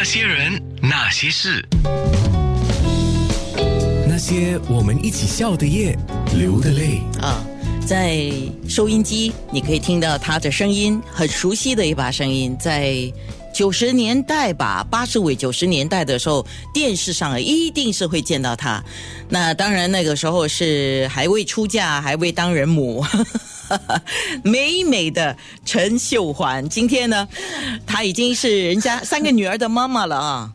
那些人，那些事，那些我们一起笑的夜，流的泪。啊，在收音机你可以听到他的声音，很熟悉的一把声音。在九十年代吧，八十尾九十年代的时候，电视上一定是会见到他。那当然，那个时候是还未出嫁，还未当人母。美美的陈秀环，今天呢，她已经是人家 三个女儿的妈妈了啊。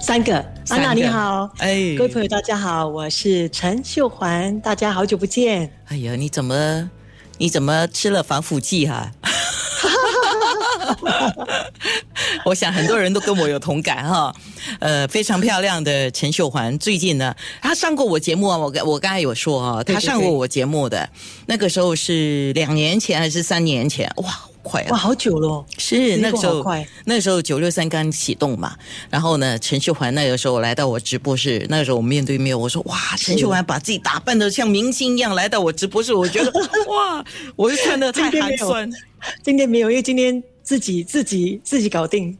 三个，安娜你好，哎。各位朋友大家好，我是陈秀环，大家好久不见。哎呀，你怎么你怎么吃了防腐剂哈、我想很多人都跟我有同感哈，呃，非常漂亮的陈秀环，最近呢，她上过我节目啊，我刚我刚才有说哈，对对她上过我节目的，那个时候是两年前还是三年前？哇，好快哇，啊！好久了，是那个时候那时候九六三刚启动嘛，然后呢，陈秀环那个时候来到我直播室，那个时候我们面对面，我说哇，陈秀环把自己打扮的像明星一样来到我直播室，我觉得 哇，我就看的太寒酸。今天没有，因为今天自己自己自己搞定，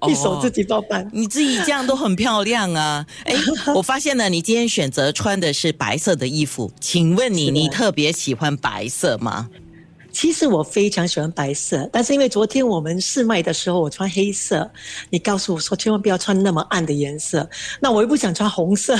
哦 一手自己包办。你自己这样都很漂亮啊！哎，我发现了，你今天选择穿的是白色的衣服，请问你，你特别喜欢白色吗？其实我非常喜欢白色，但是因为昨天我们试卖的时候我穿黑色，你告诉我说千万不要穿那么暗的颜色，那我又不想穿红色，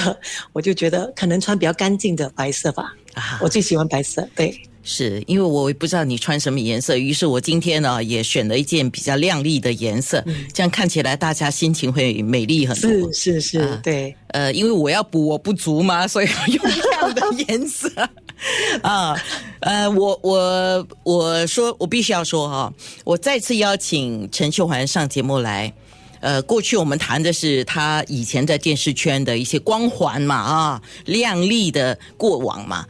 我就觉得可能穿比较干净的白色吧。啊我最喜欢白色，对。是因为我也不知道你穿什么颜色，于是我今天呢也选了一件比较亮丽的颜色，这样看起来大家心情会美丽很多。嗯是是是，啊对。呃，因为我要补我不足嘛，所以我用这样的颜色 啊。呃，我我我说我必须要说哈、我再次邀请陈秀环上节目来。呃，过去我们谈的是她以前在电视圈的一些光环嘛，啊，亮丽的过往嘛。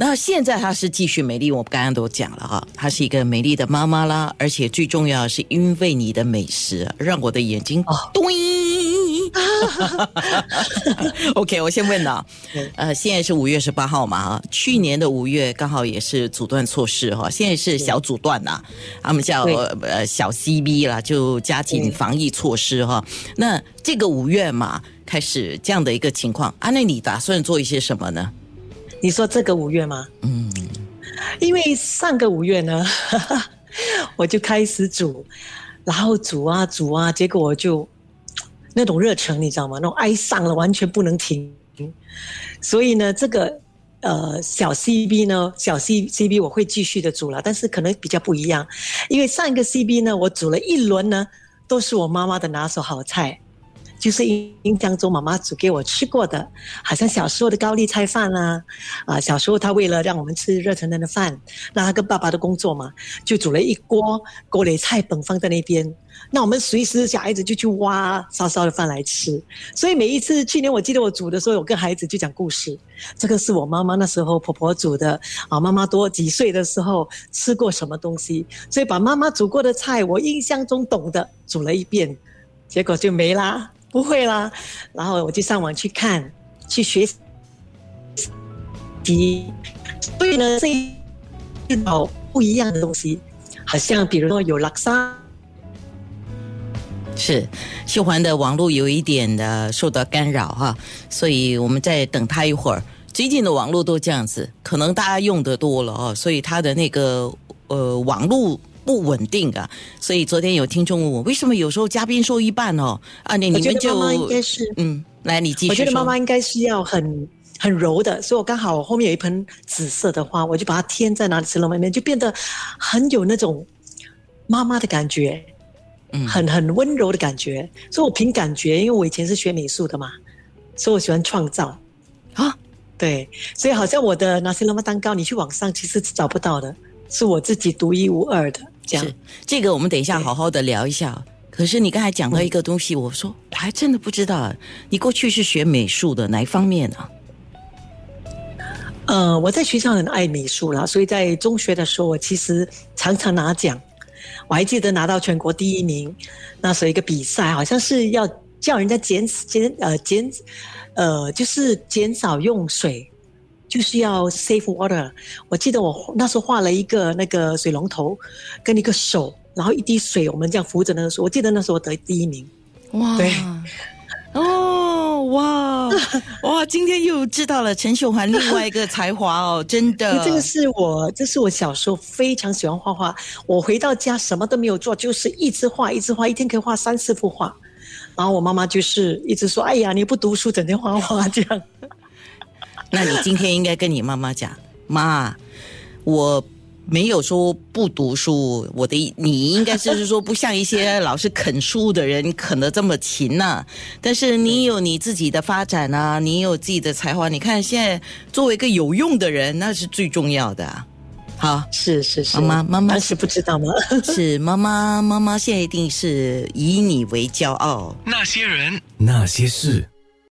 那现在她是继续美丽，我刚刚都讲了哈，她是一个美丽的妈妈啦，而且最重要的是因为你的美食，让我的眼睛哦咚。OK，我先问了，呃，现在是五月十八号嘛啊，去年的五月刚好也是阻断措施哈，现在是小阻断呐，他们叫呃小 CB 啦，就加紧防疫措施哈。那这个五月嘛，开始这样的一个情况，啊，那你打算做一些什么呢？你说这个五月吗？嗯，因为上个五月呢，我就开始煮，然后煮啊煮啊，结果我就那种热忱，你知道吗？那种爱上了，完全不能停。所以呢，这个呃小 CB 呢，小 C CB 我会继续的煮了，但是可能比较不一样，因为上一个 CB 呢，我煮了一轮呢，都是我妈妈的拿手好菜。就是印象中妈妈煮给我吃过的，好像小时候的高丽菜饭啦、啊，小时候她为了让我们吃热腾腾的饭，那她跟爸爸的工作嘛，就煮了一锅锅里菜本放在那边，那我们随时小孩子就去挖烧烧的饭来吃。所以每一次去年我记得我煮的时候，我跟孩子就讲故事，这个是我妈妈那时候婆婆煮的啊，妈妈多几岁的时候吃过什么东西，所以把妈妈煮过的菜，我印象中懂的煮了一遍，结果就没啦，不会啦，然后我就上网去看，去学习，所以呢，这一道不一样的东西，好像比如说有拉萨。是秀环的网络有一点的受到干扰哈，所以我们再等他一会儿。最近的网络都这样子，可能大家用的多了哦，所以它的那个呃网络不稳定啊。所以昨天有听众问我，为什么有时候嘉宾说一半哦？啊，你你们就妈妈应该是，嗯，来你继续。我觉得妈妈应该是要很很柔的，所以我刚好我后面有一盆紫色的花，我就把它添在哪里石龙里面，就变得很有那种妈妈的感觉，嗯很很温柔的感觉。所以我凭感觉，因为我以前是学美术的嘛，所以我喜欢创造。啊，对，所以好像我的那些罗马蛋糕，你去网上其实是找不到的，是我自己独一无二的这样是。这个我们等一下好好的聊一下。可是你刚才讲到一个东西，我说我还真的不知道啊，你过去是学美术的哪一方面啊？呃，我在学校很爱美术啦，所以在中学的时候，我其实常常拿奖。我还记得拿到全国第一名，那时候一个比赛，好像是要叫人家减减呃减呃，就是减少用水，就是要 save water。我记得我那时候画了一个那个水龙头，跟一个手，然然后一滴水，我们这样扶着那个树。我记得那时候我得第一名。哇，对，哦，哇 哇，今天又知道了陈秀环另外一个才华哦，真的。这个是我，这是我小时候非常喜欢画画。我回到家什么都没有做，就是一直画，一直画，一天可以画三四幅画。然后我妈妈就是一直说：“哎呀，你不读书，整天画画这样。” 那你今天应该跟你妈妈讲，妈，我。没有说不读书，我的你应该是说不像一些老是啃书的人啃得这么勤呐。但是你有你自己的发展啊，你有自己的才华。你看现在作为一个有用的人，那是最重要的。好，是是是，妈妈妈妈是不知道吗？是妈妈妈妈现在一定是以你为骄傲。那些人，那些事。